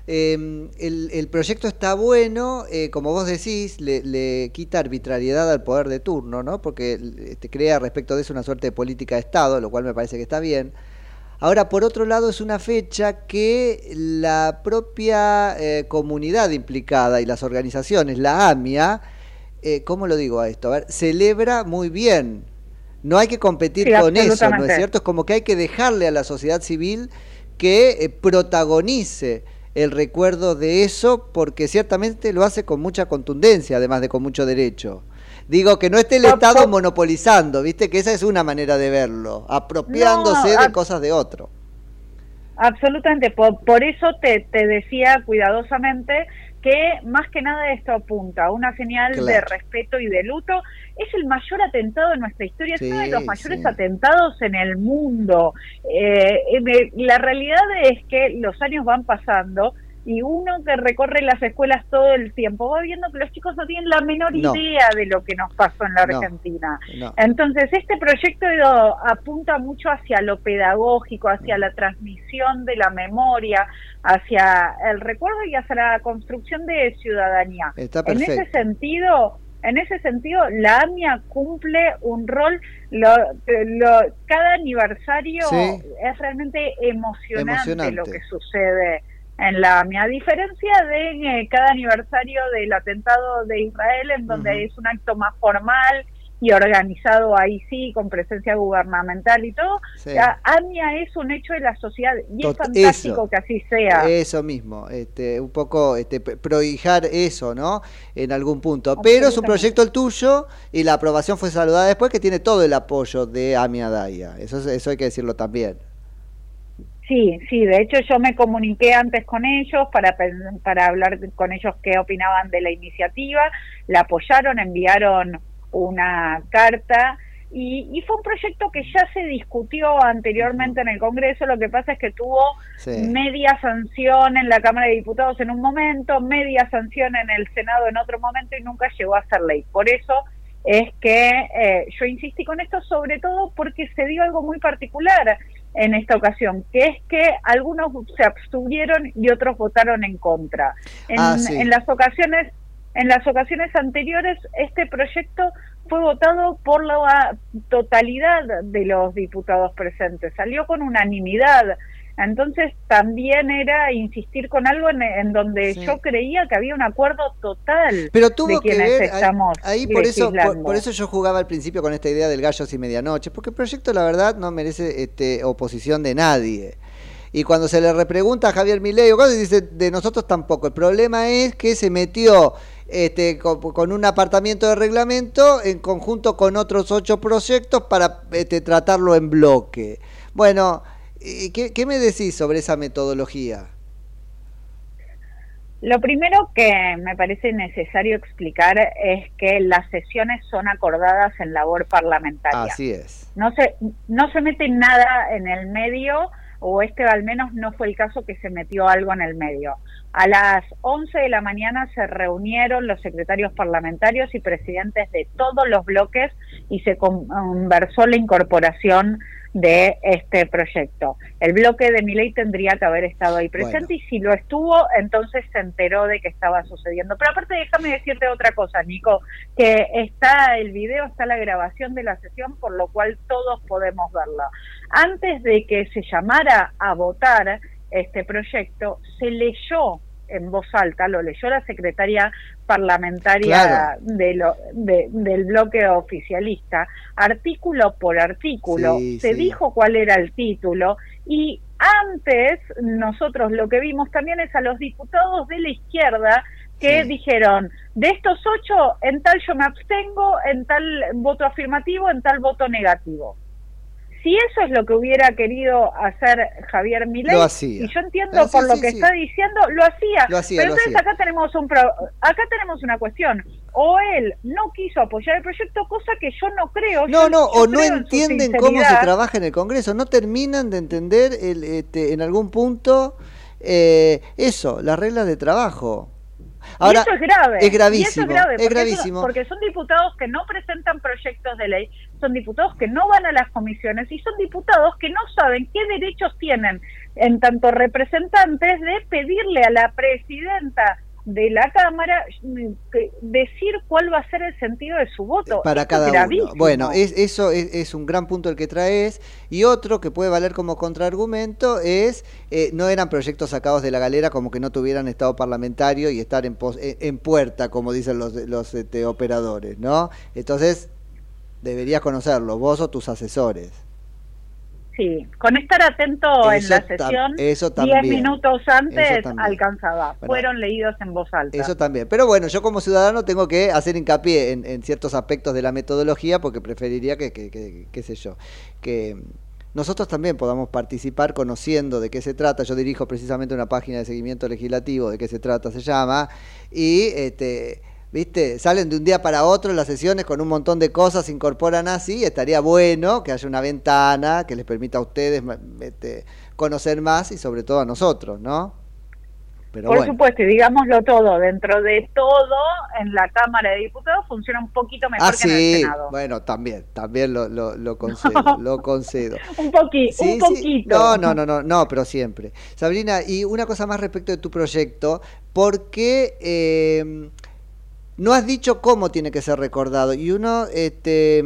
Eh, el, el proyecto está bueno, eh, como vos decís, le, le quita arbitrariedad al poder de turno, ¿no? Porque este, crea respecto de eso una suerte de política de Estado, lo cual me parece que está bien. Ahora, por otro lado, es una fecha que la propia eh, comunidad implicada y las organizaciones, la AMIA, eh, ¿cómo lo digo a esto? A ver, celebra muy bien. No hay que competir Sí, con eso, ¿no es cierto? Es como que hay que dejarle a la sociedad civil que eh, protagonice el recuerdo de eso, porque ciertamente lo hace con mucha contundencia, además de con mucho derecho. Digo que no esté el Estado monopolizando, ¿viste? Que esa es una manera de verlo, apropiándose No, de cosas de otro. Absolutamente, por, por eso te, te decía cuidadosamente que más que nada esto apunta a una señal de respeto y de luto. Es el mayor atentado de nuestra historia, Sí, es uno de los mayores sí. atentados en el mundo. Eh, eh, la realidad es que los años van pasando y uno que recorre las escuelas todo el tiempo va viendo que los chicos no tienen la menor No. idea de lo que nos pasó en la. Argentina. No. Entonces, este proyecto apunta mucho hacia lo pedagógico, hacia la transmisión de la memoria, hacia el recuerdo y hacia la construcción de ciudadanía. Está En ese sentido, en ese sentido, la AMIA cumple un rol, lo, lo- cada aniversario Sí. es realmente emocionante, Emocionante. lo que sucede en la AMIA, a diferencia de eh, cada aniversario del atentado de Israel, en donde es un acto más formal y organizado ahí sí, con presencia gubernamental y todo, Sí. la AMIA es un hecho de la sociedad y es fantástico eso. que así sea. Eso mismo, este, un poco este, prohijar eso, ¿no? En algún punto. Pero es un proyecto el tuyo y la aprobación fue saludada después que tiene todo el apoyo de Amia Daya. Eso, es- eso hay que decirlo también. Sí, sí, de hecho yo me comuniqué antes con ellos para, para hablar con ellos qué opinaban de la iniciativa, la apoyaron, enviaron una carta y, y fue un proyecto que ya se discutió anteriormente en el Congreso, lo que pasa es que tuvo Sí. media sanción en la Cámara de Diputados en un momento, media sanción en el Senado en otro momento y nunca llegó a ser ley. Por eso es que eh, yo insistí con esto, sobre todo porque se dio algo muy particular en esta ocasión, que es que algunos se abstuvieron y otros votaron en contra. En, Ah, sí. en las ocasiones en las ocasiones anteriores este proyecto fue votado por la totalidad de los diputados presentes, salió con unanimidad. Entonces también era insistir con algo en, en donde yo creía que había un acuerdo total Pero de tuvo que ver, estamos ahí, por eso por, eso yo jugaba al principio con esta idea del gallos y medianoche, porque el proyecto la verdad no merece este, oposición de nadie. Y cuando se le repregunta a Javier Milei dice, de nosotros tampoco. El problema es que se metió este, con, con un apartamiento de reglamento en conjunto con otros ocho proyectos para este, tratarlo en bloque. Bueno, ¿y ¿qué, qué me decís sobre esa metodología? Lo primero que me parece necesario explicar es que las sesiones son acordadas en labor parlamentaria. Así es. No se, no se mete nada en el medio o este al menos no fue el caso que se metió algo en el medio. A las 11 de la mañana se reunieron los secretarios parlamentarios y presidentes de todos los bloques y se conversó la incorporación de este proyecto. El bloque de mi ley tendría que haber estado ahí presente y si lo estuvo, entonces se enteró de que estaba sucediendo. Pero aparte déjame decirte otra cosa, Nico, que está el video, está la grabación de la sesión, por lo cual todos podemos verla. Antes de que se llamara a votar este proyecto, se leyó en voz alta, lo leyó la secretaria parlamentaria de lo, de- del bloque oficialista, artículo por artículo, Sí, se sí. dijo cuál era el título y antes nosotros lo que vimos también es a los diputados de la izquierda que dijeron, de estos ocho, en tal yo me abstengo, en tal voto afirmativo, en tal voto negativo. Si eso es lo que hubiera querido hacer Javier Milei, y yo entiendo Ah, sí, por lo sí, que sí. está diciendo, lo hacía. Lo hacía, Pero lo entonces hacía. acá tenemos un pro- acá tenemos una cuestión. O él no quiso apoyar el proyecto, cosa que yo no creo. No, Yo- no, yo o no en entienden cómo se trabaja en el Congreso, no terminan de entender el, este, en algún punto eh, eso, las reglas de trabajo. Ahora, y eso es grave. Es gravísimo, es grave, es gravísimo. porque son diputados que no presentan proyectos de ley, son diputados que no van a las comisiones y son diputados que no saben qué derechos tienen en tanto representantes de pedirle a la presidenta de la Cámara mm, decir cuál va a ser el sentido de su voto. para Esto cada es uno. gravísimo. Bueno, es, eso es, es un gran punto el que traes. Y otro que puede valer como contraargumento es, eh, no eran proyectos sacados de la galera como que no tuvieran estado parlamentario y estar en, pos- en, en puerta, como dicen los, los este, operadores, ¿no? Entonces, deberías conocerlo, vos o tus asesores. Sí, con estar atento en la sesión, eso 10 también. minutos antes alcanzaba. Bueno. Fueron leídos en voz alta. Eso también. Pero bueno, yo como ciudadano tengo que hacer hincapié en, en ciertos aspectos de la metodología porque preferiría que, que, que- qué sé yo, que nosotros también podamos participar conociendo de qué se trata. Yo dirijo precisamente una página de seguimiento legislativo, de qué se trata, se llama, y este... ¿Viste? Salen de un día para otro las sesiones con un montón de cosas, se incorporan así. Estaría bueno que haya una ventana que les permita a ustedes este, conocer más y sobre todo a nosotros, ¿no? Pero Por bueno. supuesto, y digámoslo todo, dentro de todo, en la Cámara de Diputados funciona un poquito mejor Ah, que en el Senado. bueno, también, también lo, lo, lo concedo, lo concedo. Un, poqui, Sí, un sí. poquito. No, no, no, no, no, pero siempre. Sabrina, y una cosa más respecto de tu proyecto, ¿por qué eh, no has dicho cómo tiene que ser recordado? Y uno este,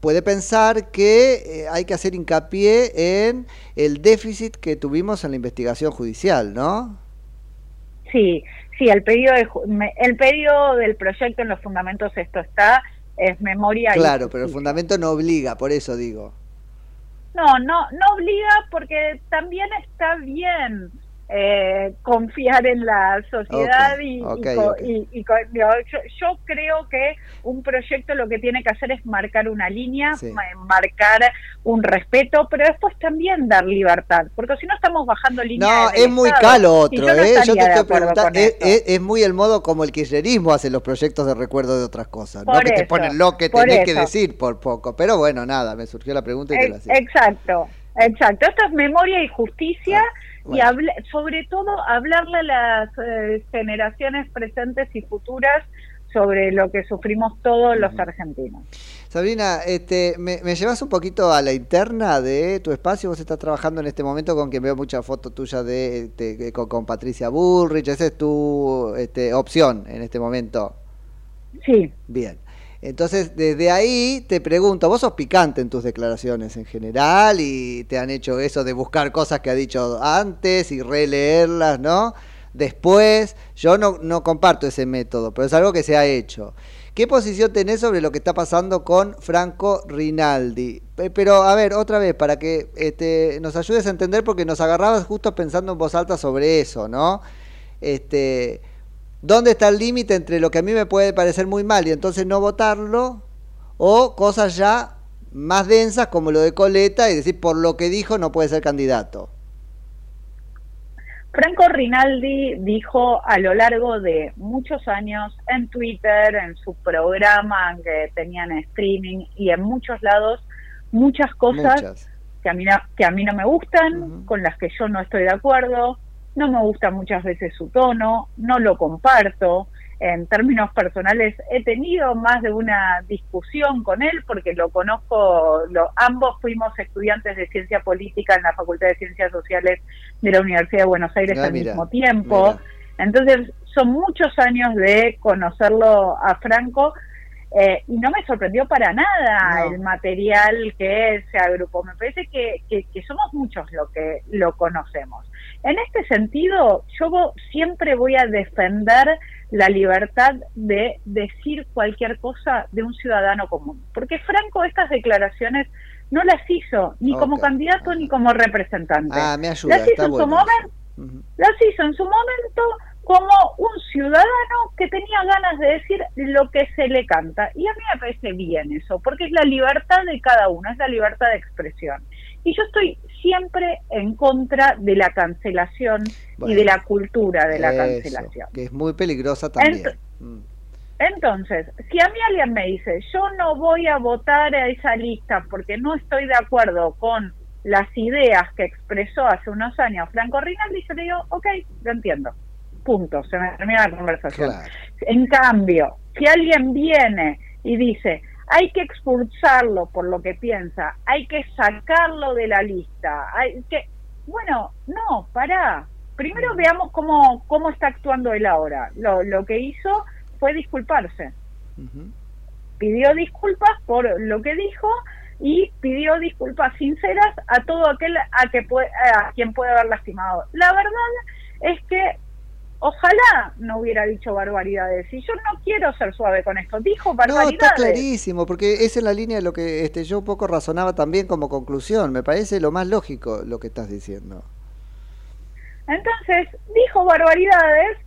puede pensar que eh, hay que hacer hincapié en el déficit que tuvimos en la investigación judicial, ¿no? Sí, sí, el pedido, de el pedido del proyecto en los fundamentos esto está, es memoria y Claro, pero el fundamento no obliga, por eso digo. No, no, no obliga porque también está bien eh, confiar en la sociedad y, y ok, co- ok. y- y digo, yo, yo creo que un proyecto lo que tiene que hacer es marcar una línea, Sí. marcar un respeto, pero después también dar libertad, porque si no estamos bajando líneas. No, es muy calo otro, ¿eh? Yo te estoy preguntando, es, es- es muy el modo como el kirchnerismo hace los proyectos de recuerdo de otras cosas, no que te ponen lo que tenés que decir por poco. Pero bueno, nada, me surgió la pregunta y te la Ex- hacía. Exacto, exacto. Esto es memoria y justicia y bueno. habla- sobre todo hablarle a las eh, generaciones presentes y futuras sobre lo que sufrimos todos los argentinos. Sabrina, este, ¿me, me llevas un poquito a la interna de tu espacio? Vos estás trabajando en este momento con quien veo muchas fotos tuyas de, este, con, con Patricia Bullrich, esa es tu este, opción en este momento. Sí. Bien. Entonces, desde ahí te pregunto, vos sos picante en tus declaraciones en general y te han hecho eso de buscar cosas que ha dicho antes y releerlas, ¿no? Después, yo no, comparto ese método, pero es algo que se ha hecho. ¿Qué posición tenés sobre lo que está pasando con Franco Rinaldi? Pe- Pero, a ver, otra vez, para que este, nos ayudes a entender, porque nos agarrabas justo pensando en voz alta sobre eso, ¿no? Este, ¿Dónde está el límite entre lo que a mí me puede parecer muy mal y entonces no votarlo? O cosas ya más densas como lo de Coleta y decir por lo que dijo no puede ser candidato. Franco Rinaldi dijo a lo largo de muchos años en Twitter, en su programa que tenían streaming y en muchos lados muchas cosas Muchas. que a mí no, que a mí no me gustan, con las que yo no estoy de acuerdo, no me gusta muchas veces su tono, no lo comparto. En términos personales he tenido más de una discusión con él porque lo conozco, lo, ambos fuimos estudiantes de ciencia política en la Facultad de Ciencias Sociales de la Universidad de Buenos Aires Ah, al mira, mismo tiempo. Entonces son muchos años de conocerlo a Franco eh, y no me sorprendió para nada No. el material que se agrupó. Me parece que, que, que somos muchos los que lo conocemos. En este sentido, yo siempre voy a defender la libertad de decir cualquier cosa de un ciudadano común. Porque Franco estas declaraciones no las hizo ni como candidato ni como representante. Ah, me ayuda, las hizo está en su momento las hizo en su momento como un ciudadano que tenía ganas de decir lo que se le canta. Y a mí me parece bien eso, porque es la libertad de cada uno, es la libertad de expresión. Y yo estoy siempre en contra de la cancelación Bueno. y de la cultura de la Eso, cancelación. que es muy peligrosa también. Ent- Entonces, si a mí alguien me dice, yo no voy a votar a esa lista porque no estoy de acuerdo con las ideas que expresó hace unos años Franco Rinaldi, yo le digo, ok, lo entiendo. Punto, se me termina la conversación. En cambio, si alguien viene y dice, hay que expulsarlo por lo que piensa, hay que sacarlo de la lista, hay que... Bueno, no, pará. Primero veamos cómo, cómo está actuando él ahora. Lo, lo que hizo fue disculparse. Pidió disculpas por lo que dijo y pidió disculpas sinceras a todo aquel a, que puede, a quien puede haber lastimado. La verdad es que ojalá no hubiera dicho barbaridades. Y yo no quiero ser suave con esto. Dijo No, barbaridades. está clarísimo, porque esa es la línea de lo que este, yo un poco razonaba también como conclusión. Me parece lo más lógico lo que estás diciendo. Entonces, dijo barbaridades,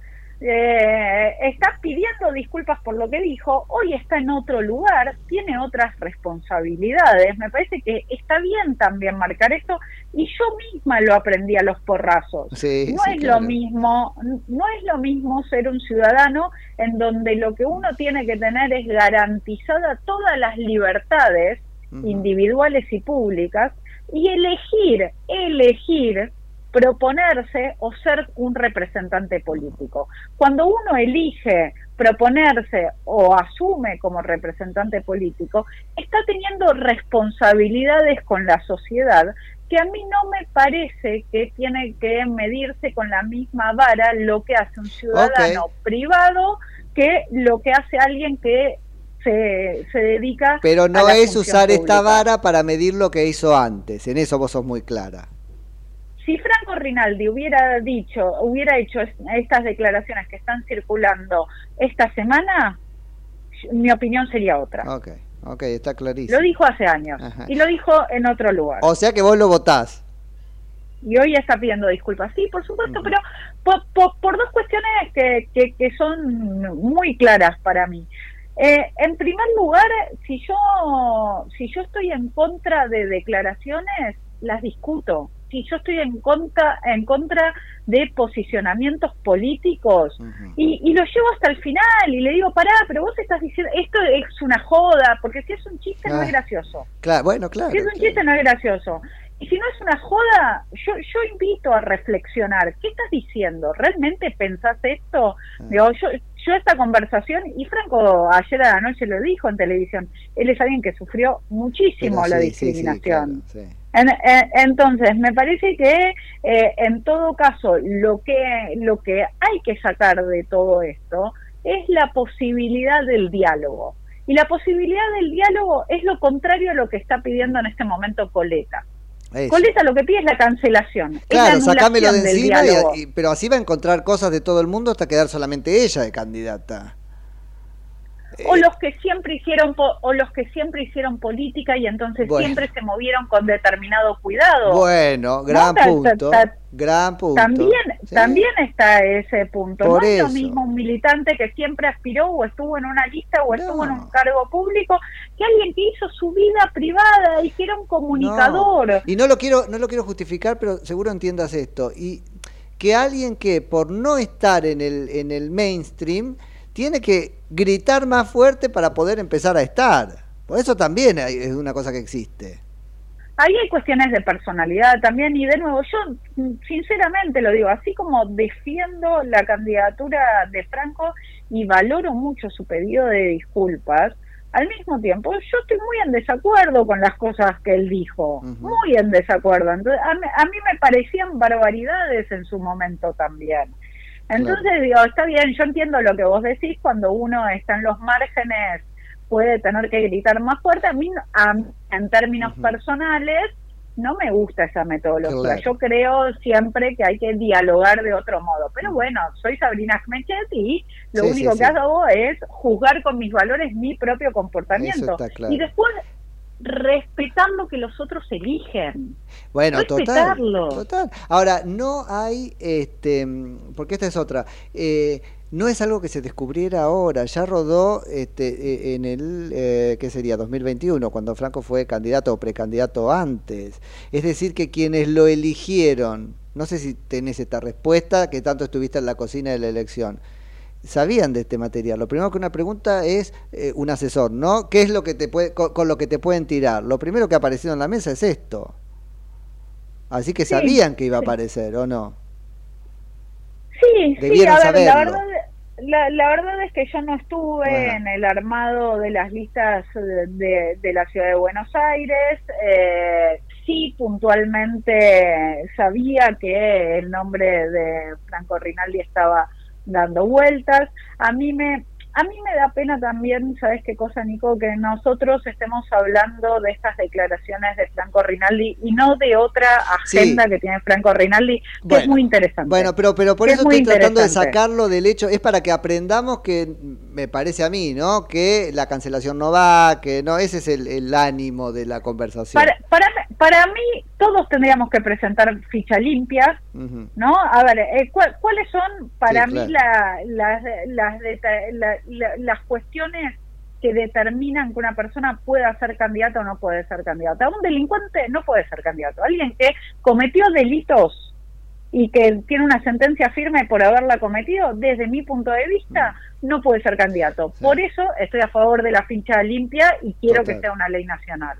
eh, está pidiendo disculpas por lo que dijo, hoy está en otro lugar, tiene otras responsabilidades. Me parece que está bien también marcar esto y yo misma lo aprendí a los porrazos. Sí, no sí, es claro. lo mismo, no es lo mismo ser un ciudadano en donde lo que uno tiene que tener es garantizada todas las libertades individuales y públicas y elegir, elegir proponerse o ser un representante político. Cuando uno elige proponerse o asume como representante político, está teniendo responsabilidades con la sociedad que a mí no me parece que tiene que medirse con la misma vara lo que hace un ciudadano privado que lo que hace alguien que se, se dedica Pero a no la es usar esta vara para medir lo que hizo antes. En eso vos sos muy clara. si Franco Rinaldi hubiera dicho, hubiera hecho es- estas declaraciones que están circulando esta semana, mi opinión sería otra. Ok, está clarísimo. Lo dijo hace años Ajá. y lo dijo en otro lugar. O sea que vos lo votás. Y hoy está pidiendo disculpas. Sí, por supuesto, pero por, por- por dos cuestiones que, que, que son muy claras para mí. Eh, en primer lugar, si yo, si yo estoy en contra de declaraciones, las discuto. Si yo estoy en contra, en contra de posicionamientos políticos y, y lo llevo hasta el final y le digo, pará, pero vos estás diciendo, esto es una joda, porque si es un chiste no Ah. es gracioso. Claro, bueno, claro. Si es un chiste no es gracioso. Y si no es una joda, yo, yo invito a reflexionar. ¿Qué estás diciendo? ¿Realmente pensás esto? Ah. Digo, yo, yo esta conversación, y Franco ayer a la noche lo dijo en televisión, él es alguien que sufrió muchísimo Pero la sí, sí, sí, discriminación. claro, sí. En- en- entonces, me parece que eh, en todo caso lo que lo que hay que sacar de todo esto es la posibilidad del diálogo. Y la posibilidad del diálogo es lo contrario a lo que está pidiendo en este momento Coleta. Eso. Coleta lo que pide es la cancelación. es Claro, la sacámelo de encima, y- pero así va a encontrar cosas de todo el mundo hasta quedar solamente ella de candidata. O los que siempre hicieron po- o los que siempre hicieron política y entonces Bueno. siempre se movieron con determinado cuidado. Bueno, gran No, ta- ta- punto. ta- gran punto. También, Sí. también está ese punto. Por no es eso. lo mismo un militante que siempre aspiró o estuvo en una lista o estuvo en un cargo público que alguien que hizo su vida privada y que era un comunicador. No, Y no lo quiero, no lo quiero justificar, pero seguro entiendas esto. Y que alguien que por no estar en el, en el mainstream tiene que gritar más fuerte para poder empezar a estar. Por eso también es una cosa que existe. ahí hay cuestiones de personalidad también y de nuevo yo sinceramente lo digo, así como defiendo la candidatura de Franco y valoro mucho su pedido de disculpas, al mismo tiempo yo estoy muy en desacuerdo con las cosas que él dijo, muy en desacuerdo. Entonces, a, a mí me parecían barbaridades en su momento también. Entonces digo, está bien, yo entiendo lo que vos decís cuando uno está en los márgenes puede tener que gritar más fuerte. A mí, a- en términos personales, no me gusta esa metodología. Claro. Yo creo siempre que hay que dialogar de otro modo. Pero bueno, soy Sabrina Schmechet y lo Sí, único sí, que sí. hago es juzgar con mis valores mi propio comportamiento. Claro. Y después respetar lo que los otros eligen. Bueno, total, Respetarlo. total. Ahora, no hay, este, porque esta es otra, eh, no es algo que se descubriera ahora, ya rodó este, eh, en el, eh, ¿qué sería? 2021, cuando Franco fue candidato o precandidato antes. Es decir, que quienes lo eligieron, no sé si tenés esta respuesta, que tanto estuviste en la cocina de la elección, sabían de este material. Lo primero que una pregunta es eh, un asesor, ¿no? ¿Qué es lo que te puede, con, con lo que te pueden tirar? Lo primero que ha aparecido en la mesa es esto. Así que Sí, sabían que iba a sí. aparecer, ¿o no? Sí, sí, Debieron a ver, la saberlo. verdad, la, la verdad es que yo no estuve Bueno. en el armado de las listas de, de- de la ciudad de Buenos Aires. Eh, sí, puntualmente sabía que el nombre de Franco Rinaldi estaba dando vueltas. A mí me a mí me da pena también, ¿sabes qué cosa, Nico? Que nosotros estemos hablando de estas declaraciones de Franco Rinaldi y no de otra agenda que tiene Franco Rinaldi, que es muy interesante. Bueno, pero, pero por Es eso estoy tratando de sacarlo del hecho, es para que aprendamos que, me parece a mí, ¿no? Que la cancelación no va, que no, ese es el, el ánimo de la conversación. Para, para, para mí, todos tendríamos que presentar ficha limpia. ¿no? A ver, eh, ¿cuál- ¿cuáles son para Sí, mí la- las, las, la- cuestiones que determinan que una persona pueda ser candidata o no puede ser candidata? Un delincuente no puede ser candidato. Alguien que cometió delitos y que tiene una sentencia firme por haberla cometido, desde mi punto de vista, no puede ser candidato. Por eso estoy a favor de la ficha limpia y quiero Total. que sea una ley nacional.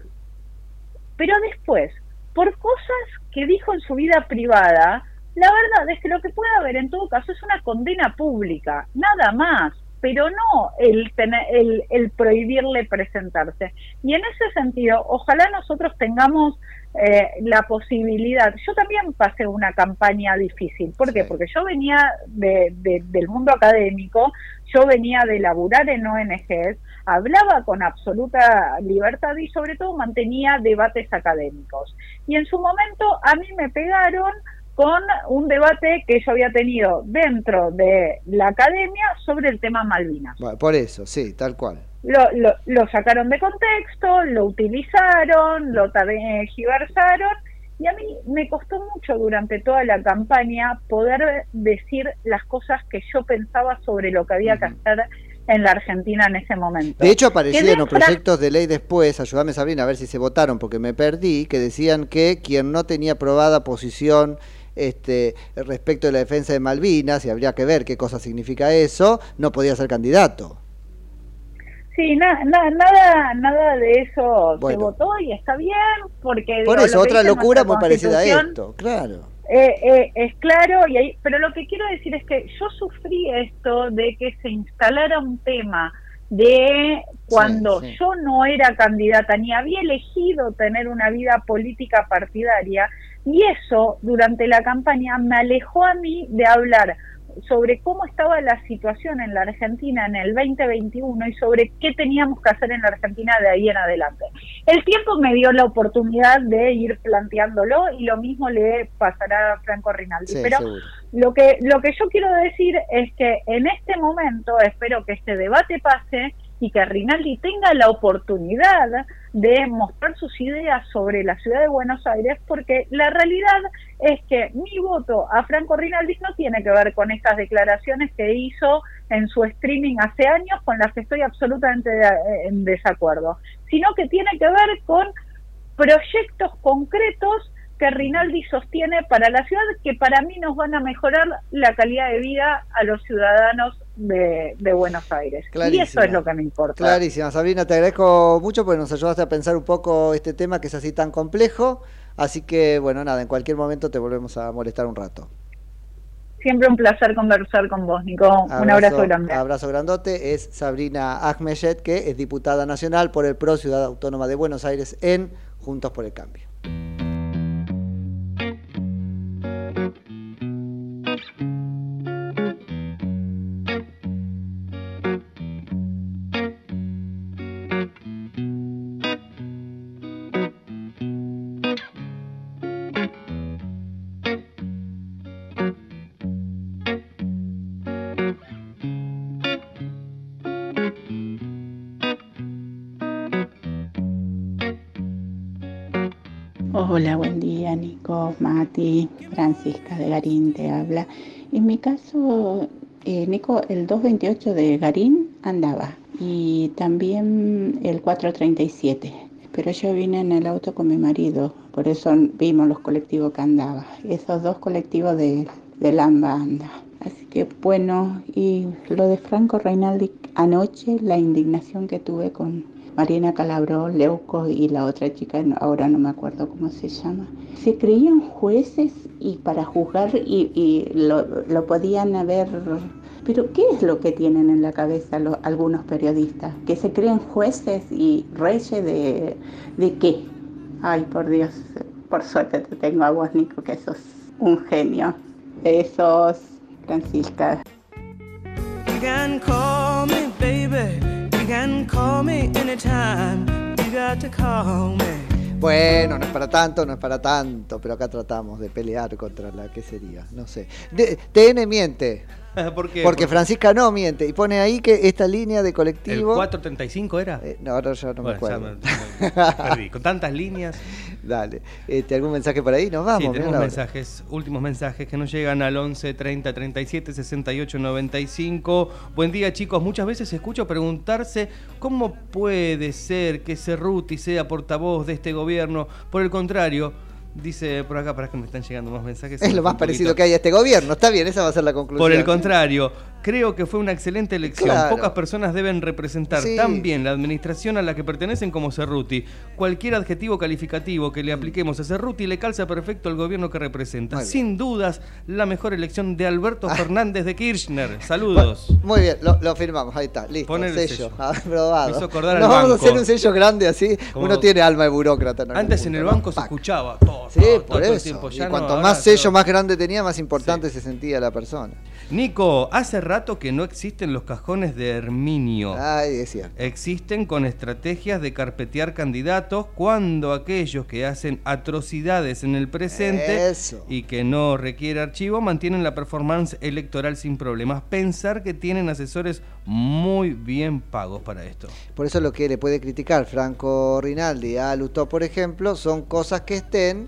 Pero después, por cosas que dijo en su vida privada, la verdad es que lo que puede haber en todo caso es una condena pública, nada más, pero no el, tener- el, el prohibirle presentarse. Y en ese sentido, ojalá nosotros tengamos eh, la posibilidad. Yo también pasé una campaña difícil. ¿Por qué? Porque yo venía de- de- del mundo académico, yo venía de laburar en ONGs, hablaba con absoluta libertad y sobre todo mantenía debates académicos. Y en su momento a mí me pegaron con un debate que yo había tenido dentro de la academia sobre el tema Malvinas. Bueno, por eso, sí, tal cual. Lo, lo, lo sacaron de contexto, lo utilizaron, lo tergiversaron y a mí me costó mucho durante toda la campaña poder decir las cosas que yo pensaba sobre lo que había que hacer en la Argentina en ese momento. De hecho, aparecieron proyectos de ley después, ayúdame Sabrina a ver si se votaron, porque me perdí, que decían que quien no tenía aprobada posición este, respecto de la defensa de Malvinas, y habría que ver qué cosa significa eso, no podía ser candidato. Sí, na- na- nada, nada de eso se votó y está bien, porque Por digo, eso, otra locura muy parecida a esto, claro. Eh, eh, es claro, y ahí, pero lo que quiero decir es que yo sufrí esto de que se instalara un tema de cuando Sí, sí. yo no era candidata ni había elegido tener una vida política partidaria y eso durante la campaña me alejó a mí de hablar sobre cómo estaba la situación en la Argentina en el 2021 y sobre qué teníamos que hacer en la Argentina de ahí en adelante. El tiempo me dio la oportunidad de ir planteándolo y lo mismo le pasará a Franco Rinaldi. Sí, Pero seguro. lo que, lo que yo quiero decir es que en este momento espero que este debate pase y que Rinaldi tenga la oportunidad de mostrar sus ideas sobre la ciudad de Buenos Aires, porque la realidad es que mi voto a Franco Rinaldi no tiene que ver con estas declaraciones que hizo en su streaming hace años, con las que estoy absolutamente de- en desacuerdo, sino que tiene que ver con proyectos concretos que Rinaldi sostiene para la ciudad que para mí nos van a mejorar la calidad de vida a los ciudadanos de, de Buenos Aires. Y eso es lo que me importa. Clarísima, Sabrina, te agradezco mucho porque nos ayudaste a pensar un poco este tema que es así tan complejo. Así que, bueno, nada, en cualquier momento te volvemos a molestar un rato. Siempre un placer conversar con vos, Nico. un abrazo grande. Abrazo grandote. Es Sabrina Ahmeyet, que es diputada nacional por el PRO Ciudad Autónoma de Buenos Aires en Juntos por el Cambio. Mati, Francisca de Garín te habla. En mi caso, eh, Nico, el 228 de Garín andaba y también el 437. Pero yo vine en el auto con mi marido, por eso vimos los colectivos que andaba. Esos dos colectivos de, de Lamba. Así que bueno, y lo de Franco Reinaldi anoche, la indignación que tuve con Marina Calabró, Leuco y la otra chica, ahora no me acuerdo cómo se llama. Se creían jueces y para juzgar y, lo, podían haber... Pero ¿qué es lo que tienen en la cabeza lo- algunos periodistas? ¿Que se creen jueces y reyes de, de qué? Ay, por Dios, por suerte te tengo a vos, Nico, que sos un genio. Besos, Francisca. Can call me anytime. You got to call me. Bueno, no es para tanto, no es para tanto, pero acá tratamos de pelear contra la que sería, no sé. De- TN miente. ¿Por qué? Porque Porque- Francisca no miente y pone ahí que esta línea de ¿El colectivo. 435 era? Eh, no, ahora ya no me ya acuerdo. me- me perdí. Con tantas líneas. Dale. Este, ¿Algún mensaje por ahí? Nos vamos. sí, tenemos mensajes, últimos mensajes que nos llegan al 11 30 37 68 95. Buen día, chicos. Muchas veces escucho preguntarse cómo puede ser que Cerruti sea portavoz de este gobierno. Por el contrario, dice por acá, para que me están llegando más mensajes. Es lo más parecido que hay a este gobierno. Está bien, esa va a ser la conclusión. Por el contrario, creo que fue una excelente elección. Claro. Pocas personas deben representar Sí. tan bien la administración a la que pertenecen como Cerruti. Cualquier adjetivo calificativo que le apliquemos a Cerruti le calza perfecto al gobierno que representa. Sin dudas, la mejor elección de Alberto Fernández de Kirchner. Saludos. Muy bien, lo, lo firmamos, ahí está, listo. Pon el sello, sello. aprobado. Nos vamos a banco. hacer un sello grande así. Como- Uno tiene alma de burócrata. Antes en el banco se Pac. escuchaba todo. Sí, por eso. tiempo. y no, cuanto más sello más grande tenía, más importante se sentía la persona. Nico, hace rato que no existen los cajones de Herminio. Ay, es cierto. Existen con estrategias de carpetear candidatos cuando aquellos que hacen atrocidades en el presente Eso. y que no requiere archivo mantienen la performance electoral sin problemas. Pensar que tienen asesores muy bien pagos para esto. Por eso lo que le puede criticar Franco Rinaldi a Lutó, por ejemplo, son cosas que estén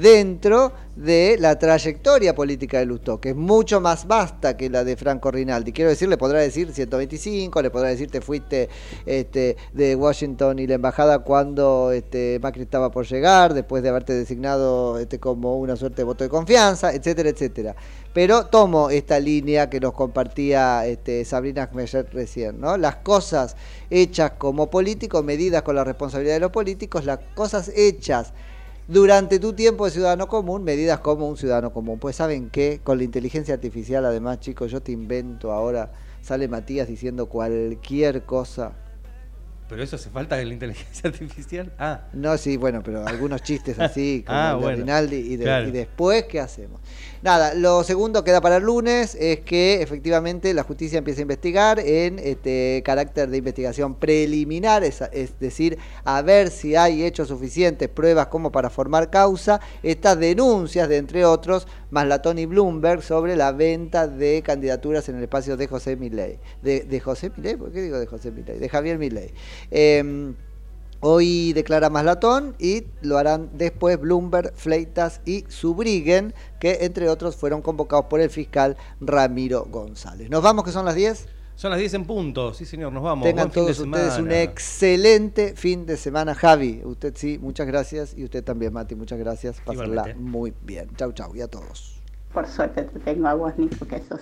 dentro de la trayectoria política de Lutó, que es mucho más vasta que la de Franco Rinaldi. Quiero decir, le podrá decir 125, le podrá decir te fuiste este, de Washington y la embajada cuando este, Macri estaba por llegar, después de haberte designado este, como una suerte de voto de confianza, etcétera, etcétera. Pero tomo esta línea que nos compartía este, Sabrina Ahmeyet recién, ¿no? Las cosas hechas como políticos, medidas con la responsabilidad de los políticos, las cosas hechas durante tu tiempo de ciudadano común, medidas como un ciudadano común. Pues saben qué, con la inteligencia artificial, además, chicos, yo te invento ahora, sale Matías diciendo cualquier cosa. Pero eso hace falta de la inteligencia artificial. Ah, No, sí, bueno, pero algunos chistes así, como Ah, el de bueno. Rinaldi, y, de- Claro. y después, ¿qué hacemos? Nada, lo segundo queda para el lunes es que efectivamente la justicia empieza a investigar en este carácter de investigación preliminar, es, es decir, a ver si hay hechos suficientes, pruebas como para formar causa, estas denuncias de, entre otros, más la Tony Bloomberg sobre la venta de candidaturas en el espacio de José Milei. ¿De, José Milei? ¿Por qué digo de José Milei? De Javier Milei. Em, Hoy declara Maslatón y lo harán después Bloomberg, Fleitas y Subriguen, que entre otros fueron convocados por el fiscal Ramiro González. ¿Nos vamos que son las 10? Son las 10 en punto, sí señor, nos vamos. Tengan todos ustedes un excelente fin de semana, Javi. Usted sí, muchas gracias y usted también, Mati, muchas gracias. Pásenla muy bien. Chau, chau y a todos. Por suerte te tengo a vos, Nico, que sos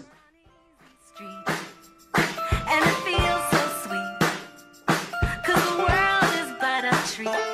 treat.